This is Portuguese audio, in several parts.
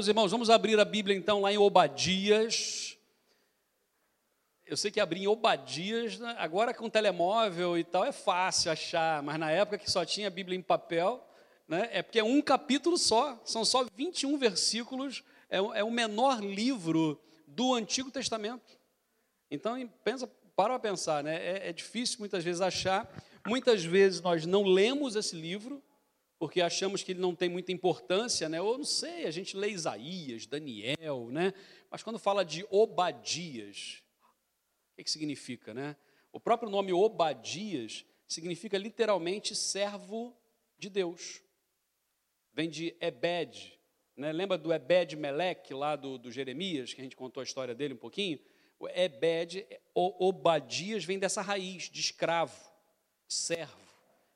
Meus irmãos, vamos abrir a Bíblia então lá em Obadias. Eu sei que abrir em Obadias, né? agora com telemóvel e tal, é fácil achar, mas na época que só tinha a Bíblia em papel, né? é porque é um capítulo só, são só 21 versículos, é, é o menor livro do Antigo Testamento. Então, pensa, para pensar, né? É, é difícil muitas vezes achar, muitas vezes nós não lemos esse livro, porque achamos que ele não tem muita importância, né? Ou não sei, a gente lê Isaías, Daniel, né? Mas quando fala de Obadias, o que, que significa, né? O próprio nome Obadias significa literalmente servo de Deus. Vem de Ebed, né? Lembra do Ebed Meleque lá do, do Jeremias, que a gente contou a história dele um pouquinho? O Ebed, o Obadias vem dessa raiz de escravo, servo,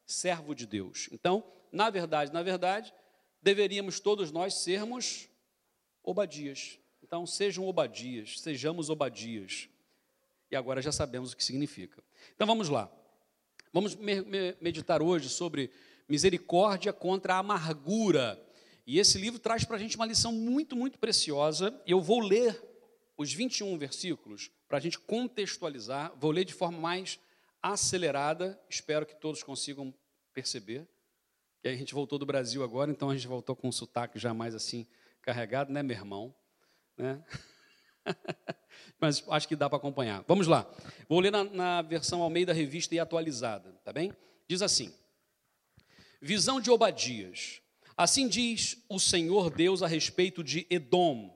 servo de Deus. Então, na verdade, na verdade, deveríamos todos nós sermos Obadias. Então, sejam Obadias, sejamos Obadias. E agora já sabemos o que significa. Então, vamos lá. Vamos meditar hoje sobre misericórdia contra a amargura. E esse livro traz para a gente uma lição muito, muito preciosa. Eu vou ler os 21 versículos para a gente contextualizar. Vou ler de forma mais acelerada, espero que todos consigam perceber. E aí a gente voltou do Brasil agora, então a gente voltou com um sotaque já mais assim carregado, né, meu irmão? Né? Mas acho que dá para acompanhar. Vamos lá. Vou ler na, na versão Almeida Revista e atualizada, tá bem? Diz assim: Visão de Obadias. Assim diz o Senhor Deus a respeito de Edom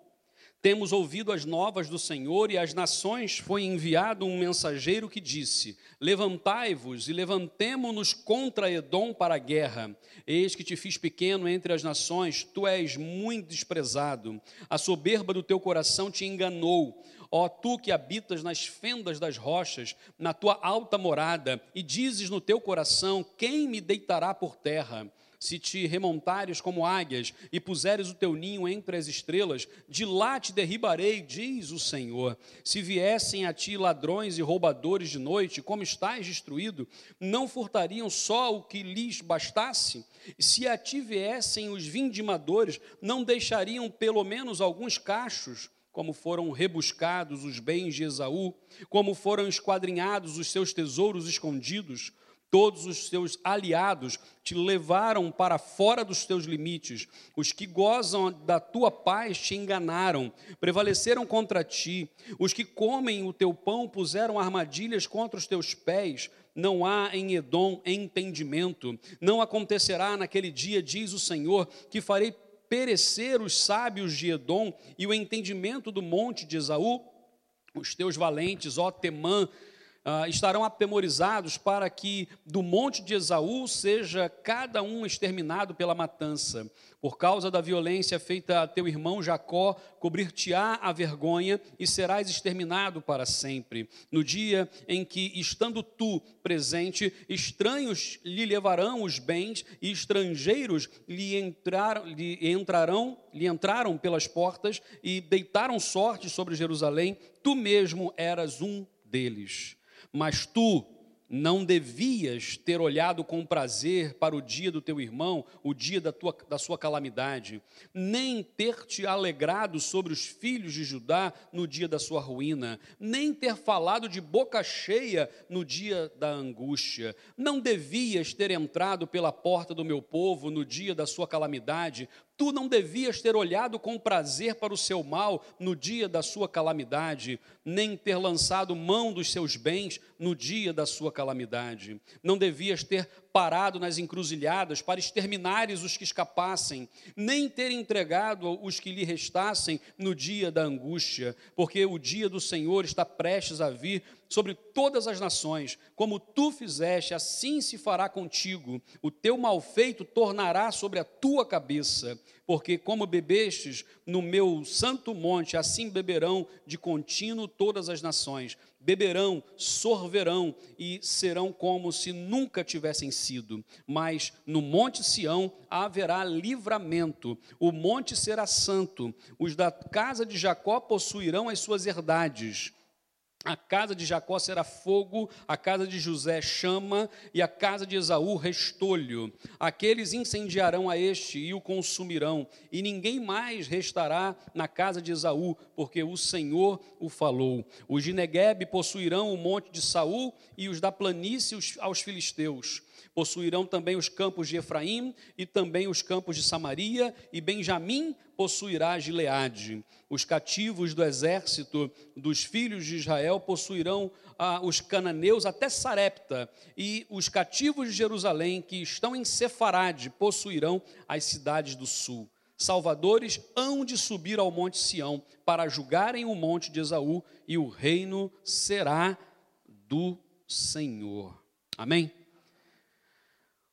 temos ouvido as novas do Senhor e às nações foi enviado um mensageiro que disse: Levantai-vos e levantemo-nos contra Edom para a guerra. Eis que te fiz pequeno entre as nações, tu és muito desprezado. A soberba do teu coração te enganou. Ó tu que habitas nas fendas das rochas, na tua alta morada, e dizes no teu coração: Quem me deitará por terra? Se te remontares como águias e puseres o teu ninho entre as estrelas, de lá te derribarei, diz o Senhor. Se viessem a ti ladrões e roubadores de noite, como estás destruído, não furtariam só o que lhes bastasse? Se a ti viessem os vindimadores, não deixariam pelo menos alguns cachos? como foram rebuscados os bens de Esaú, como foram esquadrinhados os seus tesouros escondidos, Todos os teus aliados te levaram para fora dos teus limites. Os que gozam da tua paz te enganaram, prevaleceram contra ti. Os que comem o teu pão puseram armadilhas contra os teus pés. Não há em Edom entendimento. Não acontecerá naquele dia, diz o Senhor, que farei perecer os sábios de Edom e o entendimento do monte de Esaú. Os teus valentes, ó Temã, ah, estarão atemorizados para que do monte de Esaú seja cada um exterminado pela matança. Por causa da violência feita a teu irmão Jacó, cobrir-te-á a vergonha e serás exterminado para sempre. No dia em que, estando tu presente, estranhos lhe levarão os bens e estrangeiros lhe, entrar, lhe entrarão, lhe entraram pelas portas e deitaram sorte sobre Jerusalém, tu mesmo eras um deles. Mas tu não devias ter olhado com prazer para o dia do teu irmão, o dia da, tua, da sua calamidade, nem ter te alegrado sobre os filhos de Judá no dia da sua ruína, nem ter falado de boca cheia no dia da angústia. Não devias ter entrado pela porta do meu povo no dia da sua calamidade, Tu não devias ter olhado com prazer para o seu mal no dia da sua calamidade, nem ter lançado mão dos seus bens no dia da sua calamidade. Não devias ter parado nas encruzilhadas para exterminares os que escapassem, nem ter entregado os que lhe restassem no dia da angústia, porque o dia do Senhor está prestes a vir sobre todas as nações. Como tu fizeste, assim se fará contigo. O teu malfeito tornará sobre a tua cabeça, porque como bebestes no meu santo monte, assim beberão de contínuo todas as nações. Beberão, sorverão e serão como se nunca tivessem sido. Mas no monte Sião haverá livramento. O monte será santo. Os da casa de Jacó possuirão as suas herdades A casa de Jacó será fogo, a casa de José chama, e a casa de Esaú restolho. Aqueles incendiarão a este e o consumirão, e ninguém mais restará na casa de Esaú, porque o Senhor o falou. Os de Negueb possuirão o monte de Saul e os da planície aos filisteus. Possuirão também os campos de Efraim e também os campos de Samaria, e Benjamim possuirá Gileade. Os cativos do exército dos filhos de Israel possuirão ah, os cananeus até Sarepta, e os cativos de Jerusalém, que estão em Sefarade, possuirão as cidades do sul. Salvadores hão de subir ao monte Sião para julgarem o monte de Esaú, e o reino será do Senhor. Amém?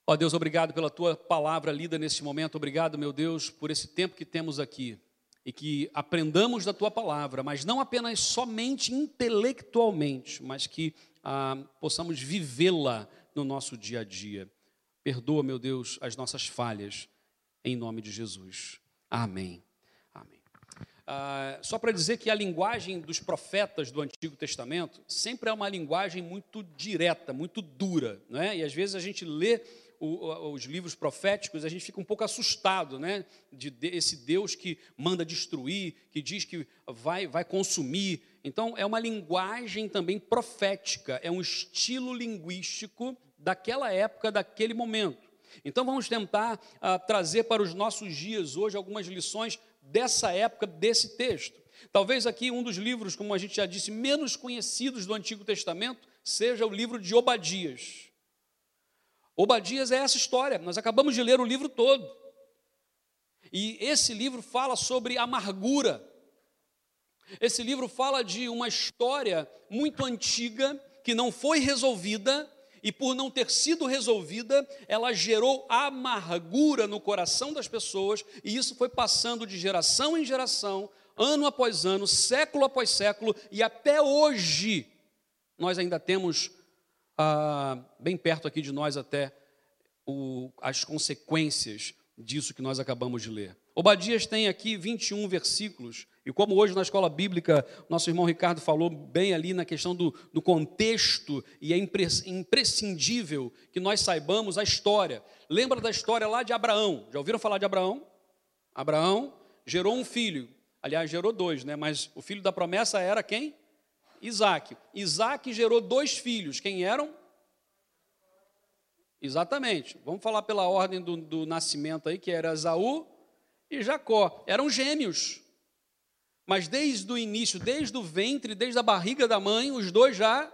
Ó Deus, obrigado pela tua palavra lida neste momento. Obrigado, meu Deus, por esse tempo que temos aqui e que aprendamos da tua palavra, mas não apenas somente intelectualmente, mas que ah, possamos vivê-la no nosso dia a dia. Perdoa, meu Deus, as nossas falhas, em nome de Jesus. Amém. Amém. Ah, só para dizer que a linguagem dos profetas do Antigo Testamento sempre é uma linguagem muito direta, muito dura, não é? E às vezes a gente lê o, os livros proféticos, a gente fica um pouco assustado, né? De, de, esse Deus que manda destruir, que diz que vai, vai consumir. Então, é uma linguagem também profética, é um estilo linguístico daquela época, daquele momento. Então, vamos tentar ah, trazer para os nossos dias hoje algumas lições dessa época, desse texto. Talvez aqui um dos livros, como a gente já disse, menos conhecidos do Antigo Testamento seja o livro de Obadias. Obadias é essa história, nós acabamos de ler o livro todo. E esse livro fala sobre amargura. Esse livro fala de uma história muito antiga que não foi resolvida e por não ter sido resolvida, ela gerou amargura no coração das pessoas, e isso foi passando de geração em geração, ano após ano, século após século, e até hoje nós ainda temos ah, bem perto aqui de nós até o, as consequências disso que nós acabamos de ler. Obadias tem aqui 21 versículos, e como hoje na escola bíblica, nosso irmão Ricardo falou bem ali na questão do, do contexto, e é imprescindível que nós saibamos a história. Lembra da história lá de Abraão? Já ouviram falar de Abraão? Abraão gerou um filho, aliás, gerou dois, né? mas o filho da promessa era quem? Isaac. Isaac gerou dois filhos. Quem eram? Exatamente. Vamos falar pela ordem do, do nascimento aí, que era Esaú e Jacó. Eram gêmeos. Mas desde o início, desde o ventre, desde a barriga da mãe, os dois já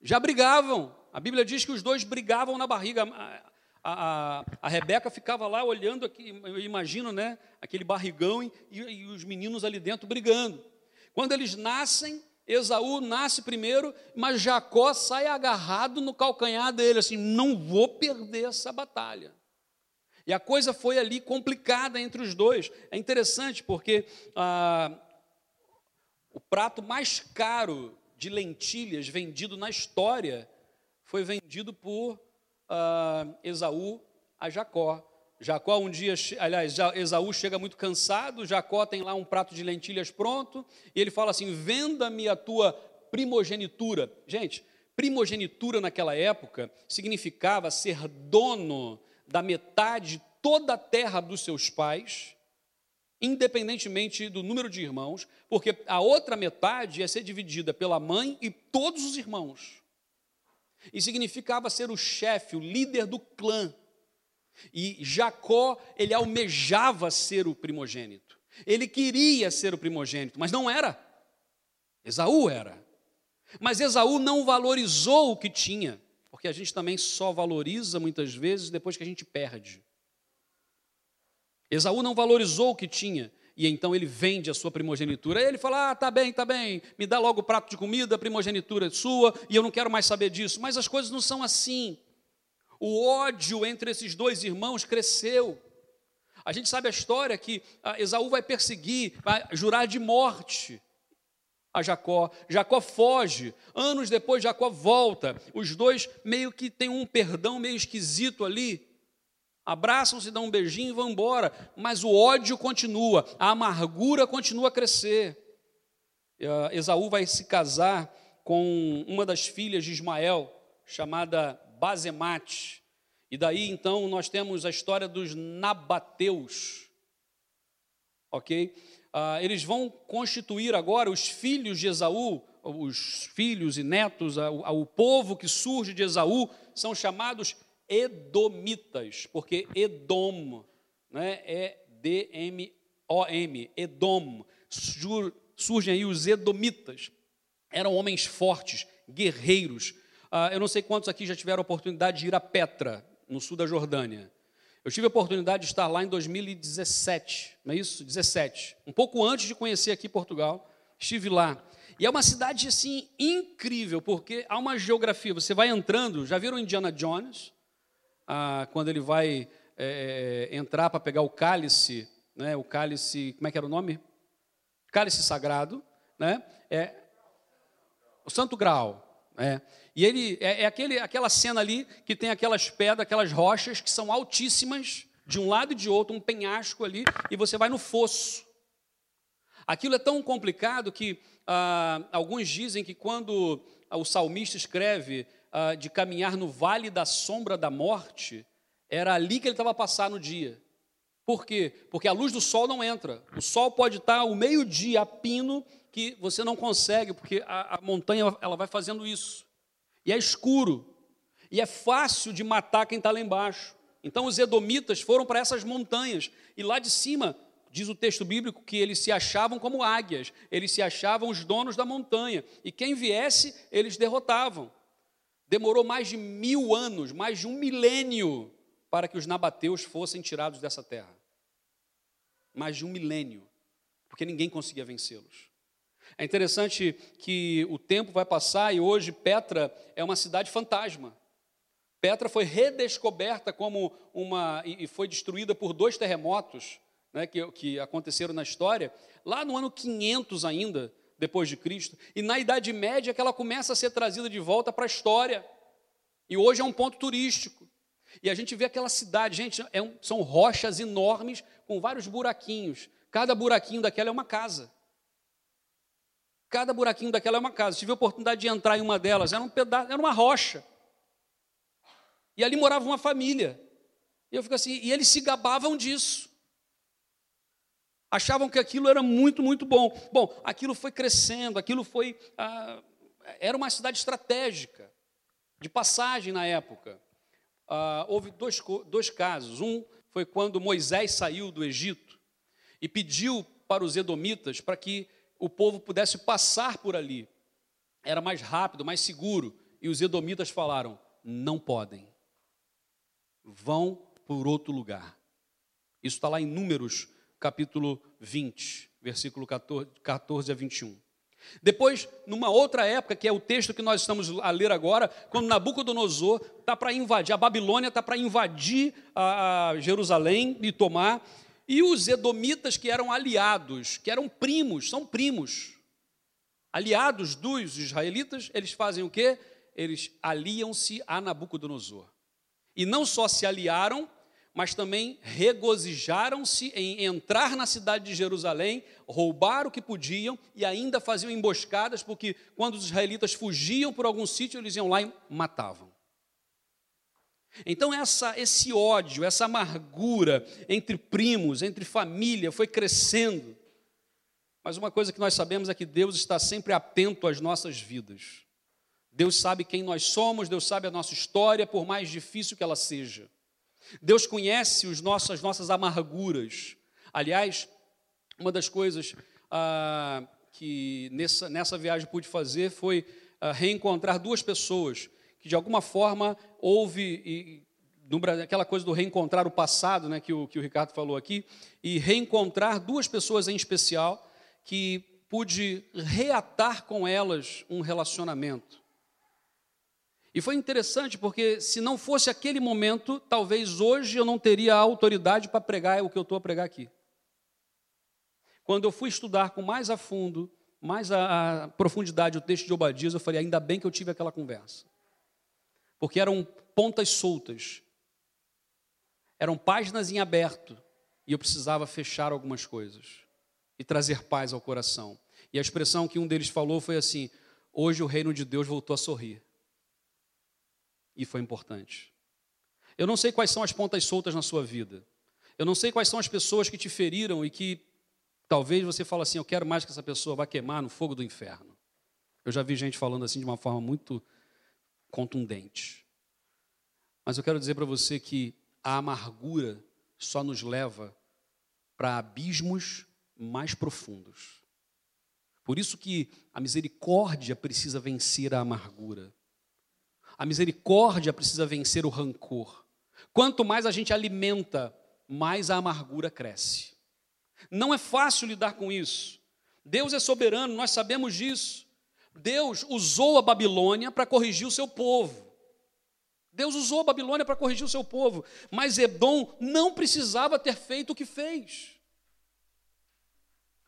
já brigavam. A Bíblia diz que os dois brigavam na barriga. A, a, a Rebeca ficava lá olhando aqui, eu imagino, né, aquele barrigão e, e os meninos ali dentro brigando. Quando eles nascem, Esaú nasce primeiro, mas Jacó sai agarrado no calcanhar dele, assim, não vou perder essa batalha. E a coisa foi ali complicada entre os dois. É interessante porque ah, o prato mais caro de lentilhas vendido na história foi vendido por ah, Esaú a Jacó. Jacó um dia, aliás, Esaú chega muito cansado, Jacó tem lá um prato de lentilhas pronto, e ele fala assim: venda-me a tua primogenitura. Gente, primogenitura naquela época significava ser dono da metade de toda a terra dos seus pais, independentemente do número de irmãos, porque a outra metade ia ser dividida pela mãe e todos os irmãos. E significava ser o chefe, o líder do clã. E Jacó, ele almejava ser o primogênito. Ele queria ser o primogênito, mas não era. Esaú era. Mas Esaú não valorizou o que tinha, porque a gente também só valoriza muitas vezes depois que a gente perde. Esaú não valorizou o que tinha, e então ele vende a sua primogenitura. Aí ele fala: Ah, tá bem, tá bem, me dá logo o prato de comida, a primogenitura é sua, e eu não quero mais saber disso. Mas as coisas não são assim. O ódio entre esses dois irmãos cresceu. A gente sabe a história que ah, Esaú vai perseguir, vai jurar de morte a Jacó. Jacó foge. Anos depois, Jacó volta. Os dois meio que têm um perdão meio esquisito ali. Abraçam-se, dão um beijinho e vão embora. Mas o ódio continua, a amargura continua a crescer. Uh, Esaú vai se casar com uma das filhas de Ismael, chamada Bazemate. E daí então nós temos a história dos nabateus. Ok? Uh, eles vão constituir agora os filhos de Esaú, os filhos e netos, o povo que surge de Esaú, são chamados Edomitas, porque Edom né, é D-M-O-M, Edom. Surgem aí os Edomitas. Eram homens fortes, guerreiros. Ah, eu não sei quantos aqui já tiveram a oportunidade de ir a Petra, no sul da Jordânia. Eu tive a oportunidade de estar lá em 2017, não é isso? 17. Um pouco antes de conhecer aqui Portugal, estive lá. E é uma cidade assim incrível, porque há uma geografia. Você vai entrando, já viram Indiana Jones? Ah, quando ele vai é, entrar para pegar o cálice, né? O cálice, como é que era o nome? Cálice sagrado, né? É o Santo Graal. É. E ele é, é aquele, aquela cena ali que tem aquelas pedras, aquelas rochas que são altíssimas, de um lado e de outro, um penhasco ali, e você vai no fosso. Aquilo é tão complicado que ah, alguns dizem que quando o salmista escreve ah, de caminhar no vale da sombra da morte, era ali que ele estava a passar no dia. Por quê? Porque a luz do sol não entra. O sol pode estar o meio-dia a pino que você não consegue, porque a, a montanha ela vai fazendo isso. E é escuro. E é fácil de matar quem está lá embaixo. Então os edomitas foram para essas montanhas. E lá de cima, diz o texto bíblico, que eles se achavam como águias. Eles se achavam os donos da montanha. E quem viesse, eles derrotavam. Demorou mais de mil anos, mais de um milênio, para que os nabateus fossem tirados dessa terra. Mais de um milênio, porque ninguém conseguia vencê-los. É interessante que o tempo vai passar e hoje Petra é uma cidade fantasma. Petra foi redescoberta como uma. e foi destruída por dois terremotos né, que, que aconteceram na história, lá no ano 500 ainda, depois de Cristo. E na Idade Média que ela começa a ser trazida de volta para a história. E hoje é um ponto turístico. E a gente vê aquela cidade, gente, é um, são rochas enormes com vários buraquinhos. Cada buraquinho daquela é uma casa. Cada buraquinho daquela é uma casa. Tive a oportunidade de entrar em uma delas, era um pedaço, era uma rocha. E ali morava uma família. E eu fico assim, e eles se gabavam disso. Achavam que aquilo era muito, muito bom. Bom, aquilo foi crescendo, aquilo foi. Ah, era uma cidade estratégica, de passagem na época. Ah, houve dois, dois casos. Um foi quando Moisés saiu do Egito e pediu para os edomitas para que o povo pudesse passar por ali. Era mais rápido, mais seguro. E os edomitas falaram: não podem. Vão por outro lugar. Isso está lá em Números, capítulo 20, versículo 14, 14 a 21. Depois, numa outra época, que é o texto que nós estamos a ler agora, quando Nabucodonosor está para invadir, a Babilônia está para invadir a Jerusalém e tomar, e os edomitas que eram aliados, que eram primos, são primos, aliados dos israelitas, eles fazem o quê? Eles aliam-se a Nabucodonosor. E não só se aliaram, mas também regozijaram-se em entrar na cidade de Jerusalém, roubar o que podiam e ainda faziam emboscadas, porque quando os israelitas fugiam por algum sítio, eles iam lá e matavam. Então essa, esse ódio, essa amargura entre primos, entre família, foi crescendo. Mas uma coisa que nós sabemos é que Deus está sempre atento às nossas vidas. Deus sabe quem nós somos, Deus sabe a nossa história, por mais difícil que ela seja. Deus conhece os nossos, as nossas amarguras. Aliás, uma das coisas ah, que nessa, nessa viagem pude fazer foi ah, reencontrar duas pessoas que de alguma forma houve e, aquela coisa do reencontrar o passado, né, que o, que o Ricardo falou aqui, e reencontrar duas pessoas em especial que pude reatar com elas um relacionamento. E foi interessante porque se não fosse aquele momento, talvez hoje eu não teria a autoridade para pregar o que eu estou a pregar aqui. Quando eu fui estudar com mais a fundo, mais a, a profundidade o texto de Obadias, eu falei, ainda bem que eu tive aquela conversa porque eram pontas soltas, eram páginas em aberto, e eu precisava fechar algumas coisas e trazer paz ao coração. E a expressão que um deles falou foi assim: hoje o reino de Deus voltou a sorrir. E foi importante. Eu não sei quais são as pontas soltas na sua vida. Eu não sei quais são as pessoas que te feriram e que talvez você fale assim: eu quero mais que essa pessoa vá queimar no fogo do inferno. Eu já vi gente falando assim de uma forma muito contundente. Mas eu quero dizer para você que a amargura só nos leva para abismos mais profundos. Por isso que a misericórdia precisa vencer a amargura. A misericórdia precisa vencer o rancor. Quanto mais a gente alimenta, mais a amargura cresce. Não é fácil lidar com isso. Deus é soberano, nós sabemos disso. Deus usou a Babilônia para corrigir o seu povo. Deus usou a Babilônia para corrigir o seu povo, mas Edom não precisava ter feito o que fez.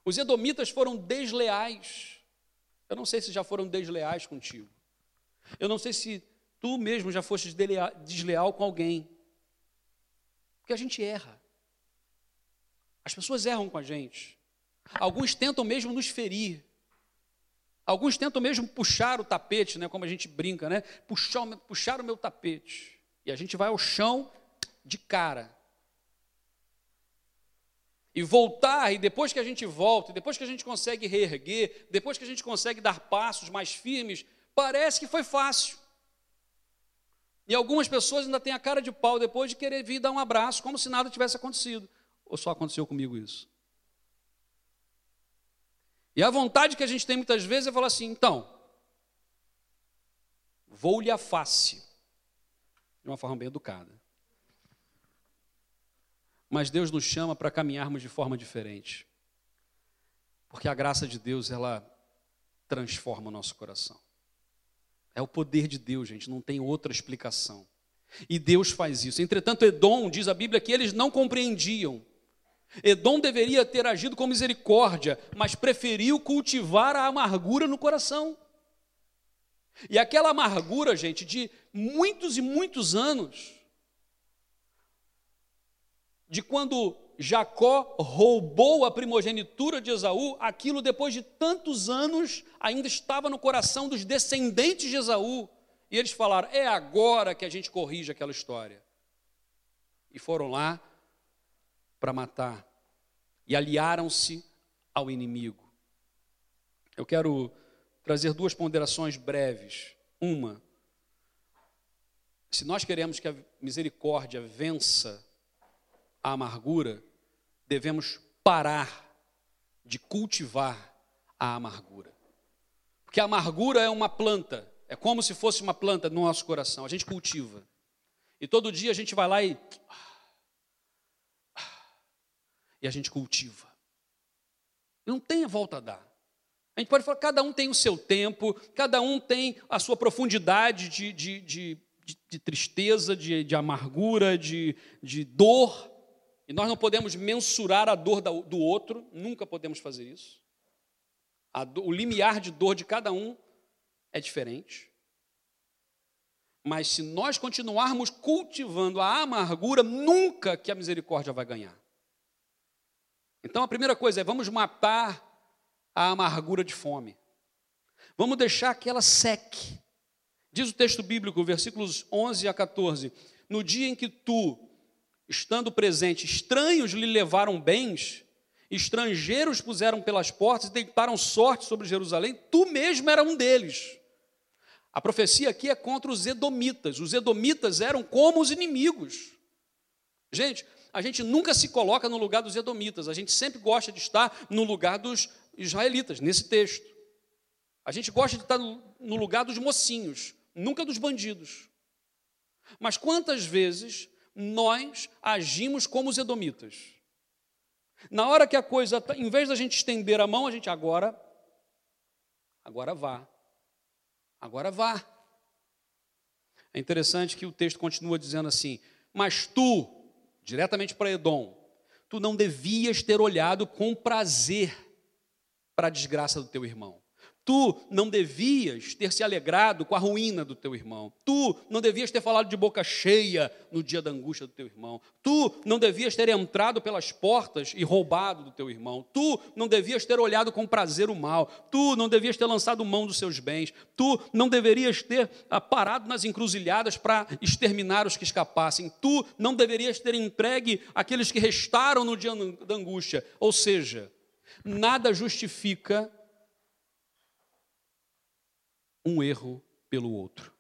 Os edomitas foram desleais. Eu não sei se já foram desleais contigo. Eu não sei se tu mesmo já foste desleal com alguém. Porque a gente erra. As pessoas erram com a gente. Alguns tentam mesmo nos ferir. Alguns tentam mesmo puxar o tapete, né, como a gente brinca, né? Puxar, puxar o meu tapete. E a gente vai ao chão de cara e voltar, e depois que a gente volta, depois que a gente consegue reerguer, depois que a gente consegue dar passos mais firmes, parece que foi fácil. E algumas pessoas ainda têm a cara de pau depois de querer vir dar um abraço, como se nada tivesse acontecido. Ou só aconteceu comigo isso? E a vontade que a gente tem muitas vezes é falar assim: então, vou-lhe a face, de uma forma bem educada. Mas Deus nos chama para caminharmos de forma diferente. Porque a graça de Deus, ela transforma o nosso coração. É o poder de Deus, gente, não tem outra explicação. E Deus faz isso. Entretanto, Edom, diz a Bíblia, que eles não compreendiam. Edom deveria ter agido com misericórdia, mas preferiu cultivar a amargura no coração. E aquela amargura, gente, de muitos e muitos anos, de quando Jacó roubou a primogenitura de Esaú, aquilo depois de tantos anos ainda estava no coração dos descendentes de Esaú. E eles falaram: é agora que a gente corrige aquela história. E foram lá para matar. E aliaram-se ao inimigo. Eu quero trazer duas ponderações breves. Uma, se nós queremos que a misericórdia vença a amargura, devemos parar de cultivar a amargura. Porque a amargura é uma planta, é como se fosse uma planta no nosso coração, a gente cultiva. E todo dia a gente vai lá e. E a gente cultiva. Não tem a volta a dar. A gente pode falar, cada um tem o seu tempo, cada um tem a sua profundidade de, de, de, de tristeza, de, de amargura, de, de dor. E nós não podemos mensurar a dor do outro, nunca podemos fazer isso. O limiar de dor de cada um é diferente. Mas se nós continuarmos cultivando a amargura, nunca que a misericórdia vai ganhar. Então a primeira coisa é vamos matar a amargura de fome. Vamos deixar que ela seque. Diz o texto bíblico, versículos 11 a 14: No dia em que tu estando presente, estranhos lhe levaram bens, estrangeiros puseram pelas portas e deitaram sorte sobre Jerusalém, tu mesmo era um deles. A profecia aqui é contra os edomitas. Os edomitas eram como os inimigos. Gente, a gente nunca se coloca no lugar dos edomitas, a gente sempre gosta de estar no lugar dos israelitas, nesse texto. A gente gosta de estar no lugar dos mocinhos, nunca dos bandidos. Mas quantas vezes nós agimos como os edomitas. Na hora que a coisa, tá, em vez da gente estender a mão, a gente agora, agora vá, agora vá. É interessante que o texto continua dizendo assim: Mas tu, diretamente para Edom, tu não devias ter olhado com prazer para a desgraça do teu irmão. Tu não devias ter se alegrado com a ruína do teu irmão. Tu não devias ter falado de boca cheia no dia da angústia do teu irmão. Tu não devias ter entrado pelas portas e roubado do teu irmão. Tu não devias ter olhado com prazer o mal. Tu não devias ter lançado mão dos seus bens. Tu não deverias ter ah, parado nas encruzilhadas para exterminar os que escapassem. Tu não deverias ter entregue aqueles que restaram no dia da angústia. Ou seja, nada justifica um erro pelo outro.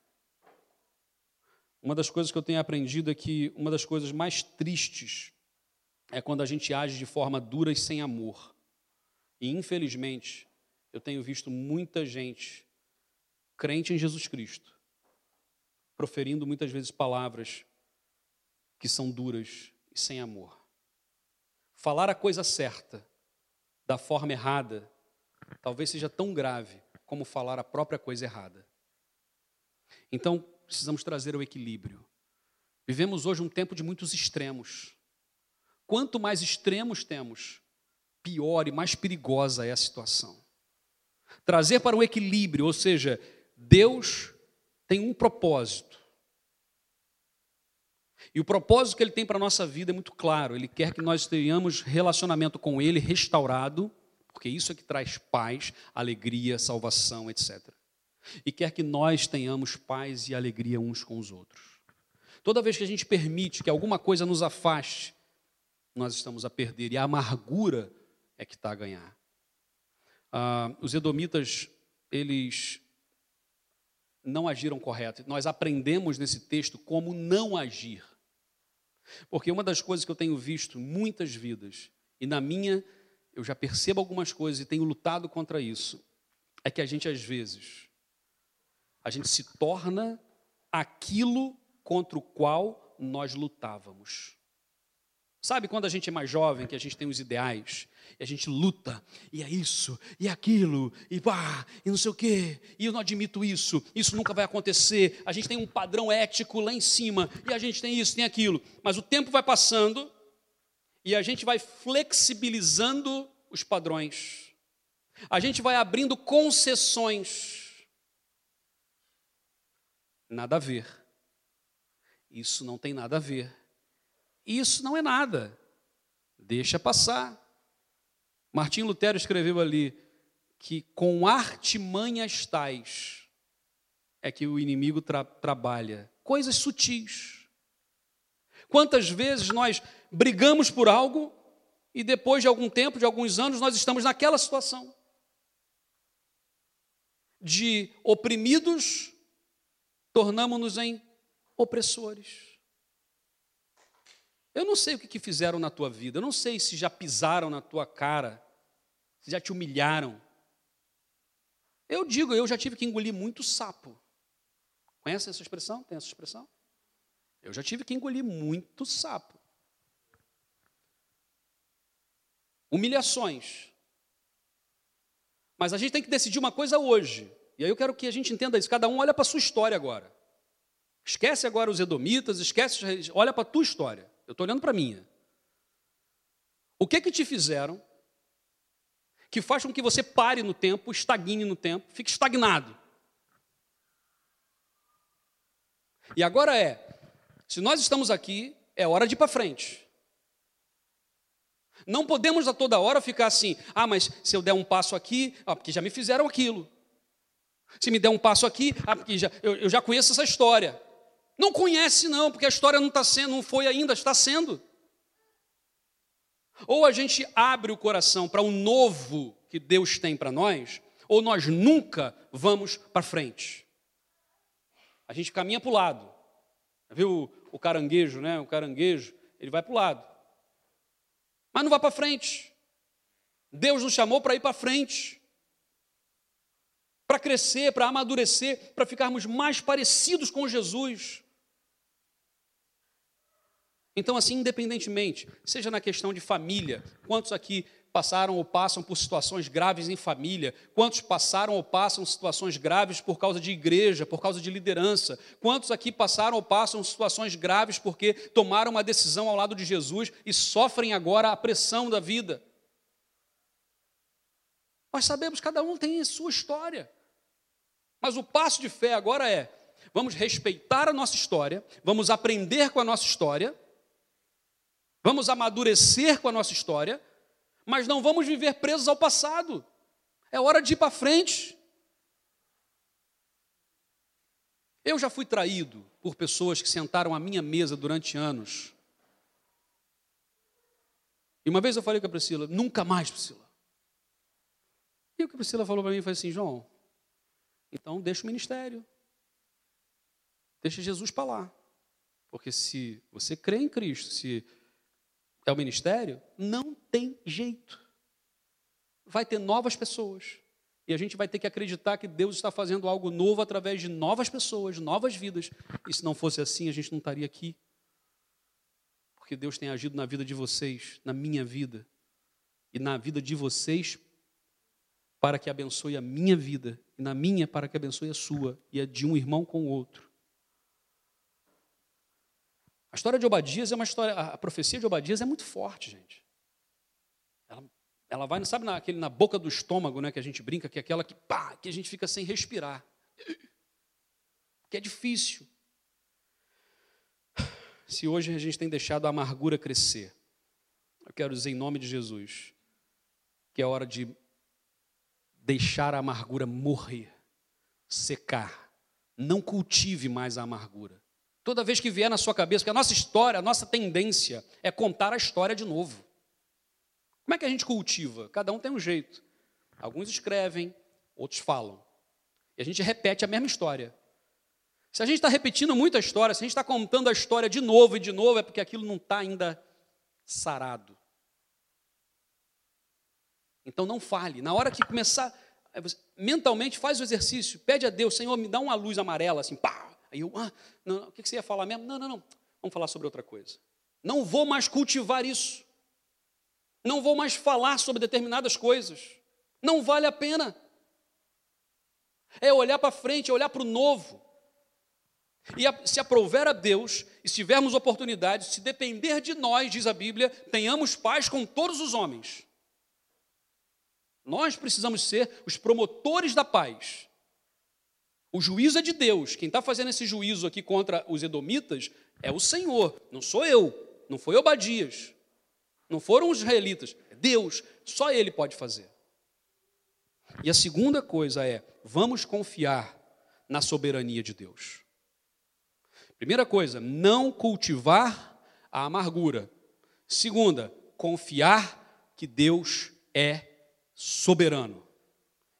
Uma das coisas que eu tenho aprendido é que uma das coisas mais tristes é quando a gente age de forma dura e sem amor. E infelizmente, eu tenho visto muita gente crente em Jesus Cristo proferindo muitas vezes palavras que são duras e sem amor. Falar a coisa certa da forma errada talvez seja tão grave como falar a própria coisa errada. Então, precisamos trazer o equilíbrio. Vivemos hoje um tempo de muitos extremos. Quanto mais extremos temos, pior e mais perigosa é a situação. Trazer para o equilíbrio, ou seja, Deus tem um propósito. E o propósito que Ele tem para a nossa vida é muito claro. Ele quer que nós tenhamos relacionamento com Ele restaurado porque isso é que traz paz, alegria, salvação, etc. E quer que nós tenhamos paz e alegria uns com os outros. Toda vez que a gente permite que alguma coisa nos afaste, nós estamos a perder, e a amargura é que está a ganhar. Ah, os edomitas, eles não agiram correto. Nós aprendemos nesse texto como não agir. Porque uma das coisas que eu tenho visto muitas vidas, e na minha eu já percebo algumas coisas e tenho lutado contra isso, é que a gente às vezes a gente se torna aquilo contra o qual nós lutávamos. Sabe quando a gente é mais jovem, que a gente tem os ideais, e a gente luta, e é isso, e é aquilo, e pá, e não sei o quê, e eu não admito isso, isso nunca vai acontecer. A gente tem um padrão ético lá em cima, e a gente tem isso, tem aquilo. Mas o tempo vai passando, e a gente vai flexibilizando os padrões, a gente vai abrindo concessões. Nada a ver. Isso não tem nada a ver. Isso não é nada. Deixa passar. Martim Lutero escreveu ali que com artimanhas tais é que o inimigo tra trabalha. Coisas sutis. Quantas vezes nós brigamos por algo e depois de algum tempo, de alguns anos, nós estamos naquela situação de oprimidos, tornamos-nos em opressores. Eu não sei o que fizeram na tua vida, eu não sei se já pisaram na tua cara, se já te humilharam. Eu digo, eu já tive que engolir muito sapo. Conhece essa expressão? Tem essa expressão? Eu já tive que engolir muito sapo. Humilhações. Mas a gente tem que decidir uma coisa hoje. E aí eu quero que a gente entenda isso. Cada um olha para a sua história agora. Esquece agora os edomitas, esquece, olha para a tua história. Eu estou olhando para a minha. O que que te fizeram que faz com que você pare no tempo, estagne no tempo, fique estagnado? E agora é, se nós estamos aqui, é hora de ir para frente. Não podemos a toda hora ficar assim, ah, mas se eu der um passo aqui, ah, porque já me fizeram aquilo. Se me der um passo aqui, ah, porque já, eu, eu já conheço essa história. Não conhece, não, porque a história não está sendo, não foi ainda, está sendo. Ou a gente abre o coração para o novo que Deus tem para nós, ou nós nunca vamos para frente. A gente caminha para o lado. Viu o caranguejo, né? O caranguejo, ele vai para o lado mas não vai para frente. Deus nos chamou para ir para frente, para crescer, para amadurecer, para ficarmos mais parecidos com Jesus. Então, assim, independentemente, seja na questão de família, quantos aqui passaram ou passam por situações graves em família? Quantos passaram ou passam situações graves por causa de igreja, por causa de liderança? Quantos aqui passaram ou passam situações graves porque tomaram uma decisão ao lado de Jesus e sofrem agora a pressão da vida? Nós sabemos, cada um tem a sua história. Mas o passo de fé agora é: vamos respeitar a nossa história, vamos aprender com a nossa história, vamos amadurecer com a nossa história, mas não vamos viver presos ao passado. É hora de ir para frente. Eu já fui traído por pessoas que sentaram à minha mesa durante anos. E uma vez eu falei com a Priscila, nunca mais, Priscila. E o que a Priscila falou para mim foi assim, João, então deixa o ministério. Deixa Jesus para lá. Porque se você crê em Cristo, se é o ministério, não tem jeito. Vai ter novas pessoas. E a gente vai ter que acreditar que Deus está fazendo algo novo através de novas pessoas, novas vidas. E se não fosse assim, a gente não estaria aqui. Porque Deus tem agido na vida de vocês, na minha vida, e na vida de vocês, para que abençoe a minha vida, e na minha, para que abençoe a sua, e a de um irmão com o outro. A história de Obadias é uma história, a profecia de Obadias é muito forte, gente. Ela, vai, sabe, naquele, na boca do estômago, né, que a gente brinca, que é aquela que, pá, que a gente fica sem respirar. Que é difícil. Se hoje a gente tem deixado a amargura crescer, eu quero dizer em nome de Jesus, que é hora de deixar a amargura morrer, secar. Não cultive mais a amargura. Toda vez que vier na sua cabeça, porque a nossa história, a nossa tendência é contar a história de novo. Como é que a gente cultiva? Cada um tem um jeito. Alguns escrevem, outros falam. E a gente repete a mesma história. Se a gente está repetindo muita história, se a gente está contando a história de novo e de novo, é porque aquilo não está ainda sarado. Então não fale. Na hora que começar, mentalmente faz o exercício, pede a Deus, Senhor, me dá uma luz amarela, assim, pá. Aí eu, ah, não, o que você ia falar mesmo? Não, não, não. Vamos falar sobre outra coisa. Não vou mais cultivar isso. Não vou mais falar sobre determinadas coisas. Não vale a pena. É olhar para frente, é olhar para o novo. E se aprover a Deus, e se tivermos oportunidade, se depender de nós, diz a Bíblia, tenhamos paz com todos os homens. Nós precisamos ser os promotores da paz. O juízo é de Deus. Quem está fazendo esse juízo aqui contra os edomitas é o Senhor, não sou eu, não foi Obadias, não foram os israelitas, Deus, só Ele pode fazer. E a segunda coisa é: vamos confiar na soberania de Deus. Primeira coisa, não cultivar a amargura. Segunda, confiar que Deus é soberano.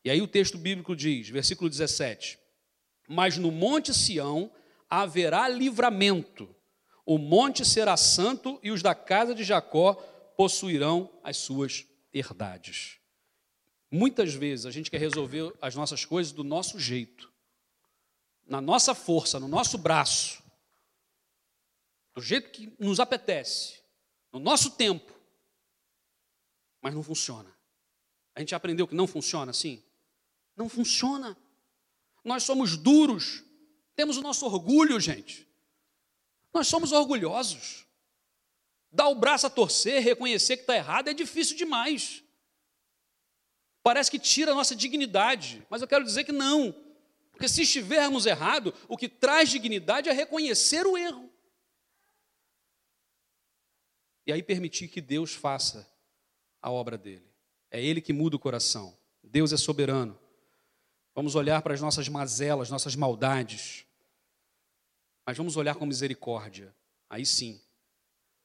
E aí o texto bíblico diz, versículo 17: Mas no monte Sião haverá livramento, o monte será santo e os da casa de Jacó possuirão as suas herdades. Muitas vezes a gente quer resolver as nossas coisas do nosso jeito, na nossa força, no nosso braço do jeito que nos apetece, no nosso tempo, mas não funciona. A gente aprendeu que não funciona assim? Não funciona. Nós somos duros, temos o nosso orgulho, gente. Nós somos orgulhosos. Dar o braço a torcer, reconhecer que está errado é difícil demais. Parece que tira a nossa dignidade, mas eu quero dizer que não. Porque se estivermos errado, o que traz dignidade é reconhecer o erro e aí permitir que Deus faça a obra dele. É Ele que muda o coração. Deus é soberano. Vamos olhar para as nossas mazelas, nossas maldades, mas vamos olhar com misericórdia. Aí sim,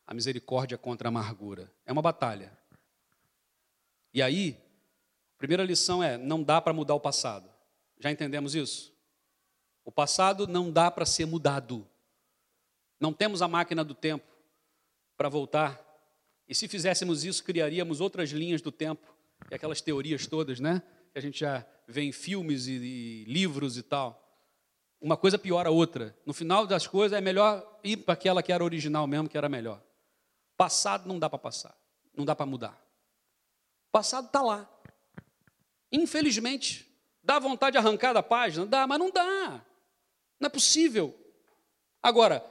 a misericórdia contra a amargura. É uma batalha. E aí, a primeira lição é: não dá para mudar o passado. Já entendemos isso? O passado não dá para ser mudado. Não temos a máquina do tempo para voltar. E se fizéssemos isso, criaríamos outras linhas do tempo, e aquelas teorias todas, né? Que a gente já vê em filmes e, e livros e tal. Uma coisa piora a outra. No final das coisas, é melhor ir para aquela que era original mesmo, que era melhor. Passado não dá para passar, não dá para mudar. Passado está lá. Infelizmente, dá vontade de arrancar da página? Dá, mas não dá. Não é possível. Agora,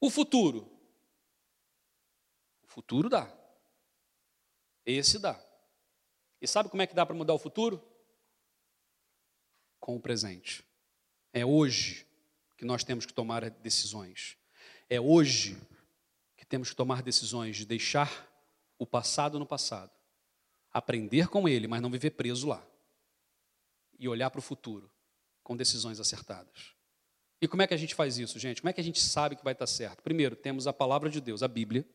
o futuro. Futuro dá. Esse dá. E sabe como é que dá para mudar o futuro? Com o presente. É hoje que nós temos que tomar decisões. É hoje que temos que tomar decisões de deixar o passado no passado, aprender com ele, mas não viver preso lá, e olhar para o futuro com decisões acertadas. E como é que a gente faz isso, gente? Como é que a gente sabe que vai estar certo? Primeiro, temos a palavra de Deus, a Bíblia.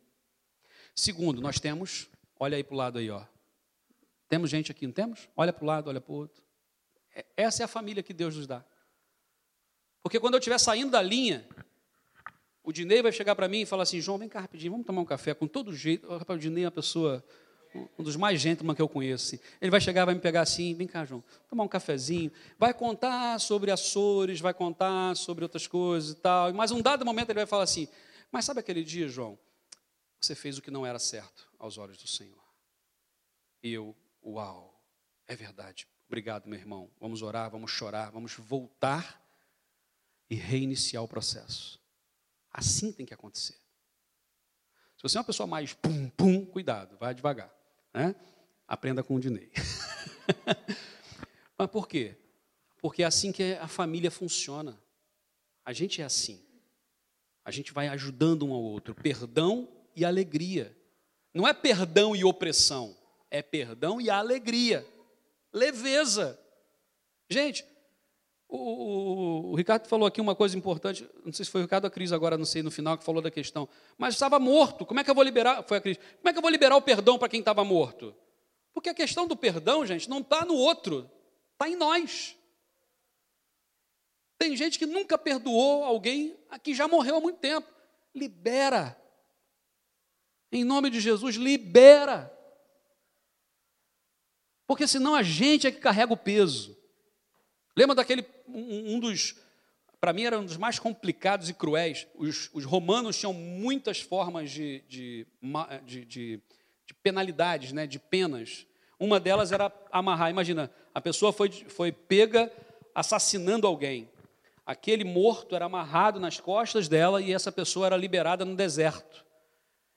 Segundo, nós temos, olha aí para o lado aí, ó. Temos gente aqui, não temos? Olha para o lado, olha para o outro. É, essa é a família que Deus nos dá. Porque quando eu estiver saindo da linha, o Dinei vai chegar para mim e falar assim: João, vem cá rapidinho, vamos tomar um café. Com todo jeito, o Dinei é uma pessoa, um dos mais gentleman que eu conheço. Assim. Ele vai chegar, vai me pegar assim: vem cá, João, tomar um cafezinho. Vai contar sobre Açores, vai contar sobre outras coisas e tal. Mas um dado momento ele vai falar assim: mas sabe aquele dia, João? Você fez o que não era certo aos olhos do Senhor. E eu, uau, é verdade. Obrigado, meu irmão. Vamos orar, vamos chorar, vamos voltar e reiniciar o processo. Assim tem que acontecer. Se você é uma pessoa mais pum, pum, cuidado, vai devagar. Né? Aprenda com o Dinei. Mas por quê? Porque é assim que a família funciona. A gente é assim. A gente vai ajudando um ao outro. Perdão e alegria. Não é perdão e opressão. É perdão e alegria. Leveza. Gente, o, o, o, Ricardo falou aqui uma coisa importante, não sei se foi o Ricardo ou a Cris agora, não sei, no final, que falou da questão. Mas estava morto, como é que eu vou liberar? Foi a Cris. Como é que eu vou liberar o perdão para quem estava morto? Porque a questão do perdão, gente, não está no outro, está em nós. Tem gente que nunca perdoou alguém que já morreu há muito tempo. Libera. Em nome de Jesus, libera. Porque senão a gente é que carrega o peso. Lembra daquele, um, um dos, para mim era um dos mais complicados e cruéis. Os, os romanos tinham muitas formas de, de, de, de, de penalidades, né, de penas. Uma delas era amarrar. Imagina, a pessoa foi, foi pega assassinando alguém. Aquele morto era amarrado nas costas dela e essa pessoa era liberada no deserto.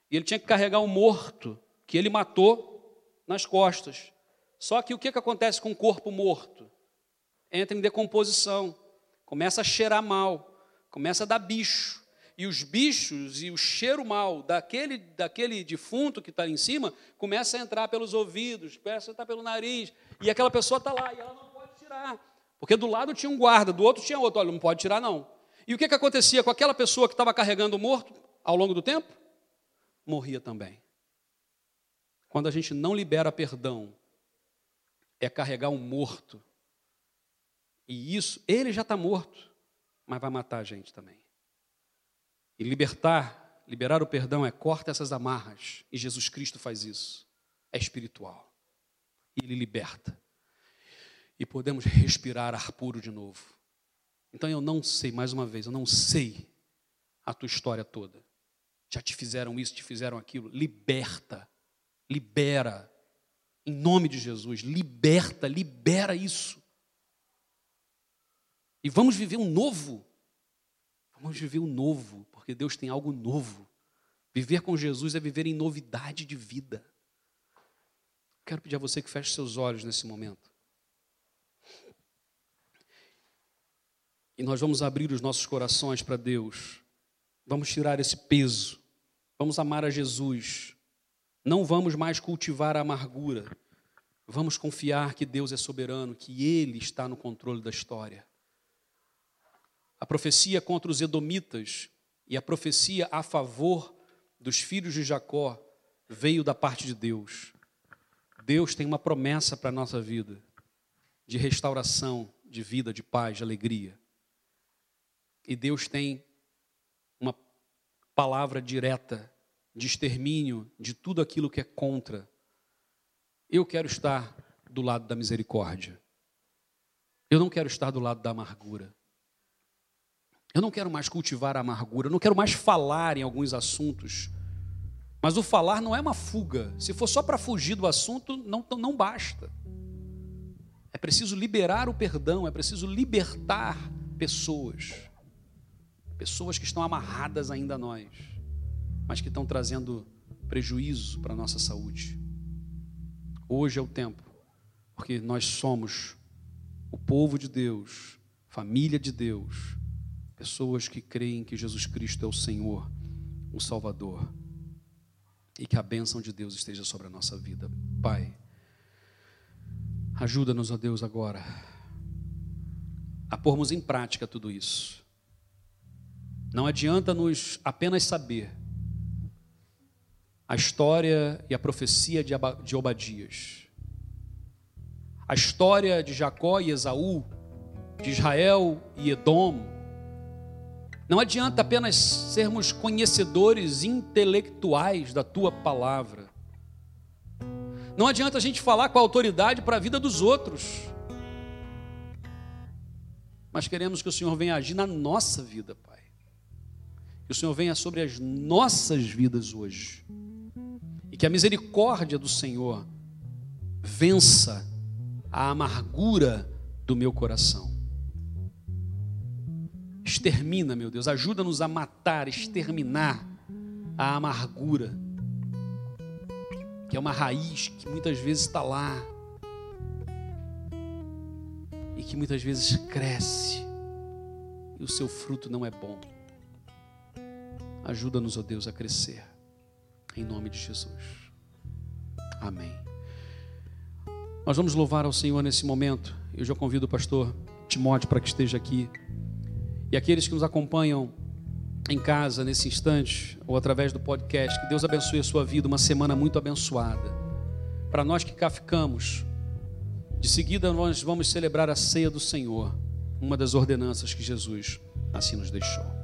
E ele tinha que carregar um morto que ele matou nas costas. Só que o que, que acontece com o corpo morto? Entra em decomposição, começa a cheirar mal, começa a dar bicho. E os bichos e o cheiro mal daquele, daquele defunto que está em cima começa a entrar pelos ouvidos, começa a entrar pelo nariz. E aquela pessoa está lá e ela não pode tirar. Porque do lado tinha um guarda, do outro tinha outro. Olha, não pode tirar, não. E o que, que acontecia com aquela pessoa que estava carregando o morto ao longo do tempo? Morria também. Quando a gente não libera perdão, é carregar um morto e isso, ele já está morto, mas vai matar a gente também. E libertar, liberar o perdão é corta essas amarras. E Jesus Cristo faz isso. É espiritual. E ele liberta. E podemos respirar ar puro de novo. Então eu não sei, mais uma vez, eu não sei a tua história toda. Já te fizeram isso, te fizeram aquilo. Liberta, libera. Em nome de Jesus, liberta, libera isso. E vamos viver um novo. Vamos viver um novo, porque Deus tem algo novo. Viver com Jesus é viver em novidade de vida. Quero pedir a você que feche seus olhos nesse momento. E nós vamos abrir os nossos corações para Deus. Vamos tirar esse peso. Vamos amar a Jesus. Não vamos mais cultivar a amargura. Vamos confiar que Deus é soberano, que Ele está no controle da história a profecia contra os edomitas e a profecia a favor dos filhos de Jacó veio da parte de Deus. Deus tem uma promessa para a nossa vida de restauração, de vida, de paz, de alegria. E Deus tem uma palavra direta de extermínio de tudo aquilo que é contra. Eu quero estar do lado da misericórdia. Eu não quero estar do lado da amargura. Eu não quero mais cultivar a amargura, eu não quero mais falar em alguns assuntos. Mas o falar não é uma fuga. Se for só para fugir do assunto, não, não basta. É preciso liberar o perdão, é preciso libertar pessoas. Pessoas que estão amarradas ainda a nós, mas que estão trazendo prejuízo para a nossa saúde. Hoje é o tempo porque nós somos o povo de Deus, família de Deus, pessoas que creem que Jesus Cristo é o Senhor, o Salvador, e que a bênção de Deus esteja sobre a nossa vida. Pai, ajuda-nos, ó Deus, agora a pormos em prática tudo isso. Não adianta nos apenas saber a história e a profecia de Obadias, a história de Jacó e Esaú, de Israel e Edom. Não adianta apenas sermos conhecedores intelectuais da tua palavra. Não adianta a gente falar com a autoridade para a vida dos outros mas queremos que o Senhor venha agir na nossa vida, Pai. Que o Senhor venha sobre as nossas vidas hoje. E que a misericórdia do Senhor vença a amargura do meu coração. Extermina, meu Deus, ajuda-nos a matar, exterminar a amargura, que é uma raiz que muitas vezes está lá, e que muitas vezes cresce e o seu fruto não é bom. Ajuda-nos, ó oh Deus, a crescer, em nome de Jesus. Amém. Nós vamos louvar ao Senhor nesse momento. Eu já convido o pastor Timóteo para que esteja aqui. E aqueles que nos acompanham em casa nesse instante, ou através do podcast, que Deus abençoe a sua vida, uma semana muito abençoada. Para nós que cá ficamos, de seguida, nós vamos celebrar a ceia do Senhor, uma das ordenanças que Jesus assim nos deixou.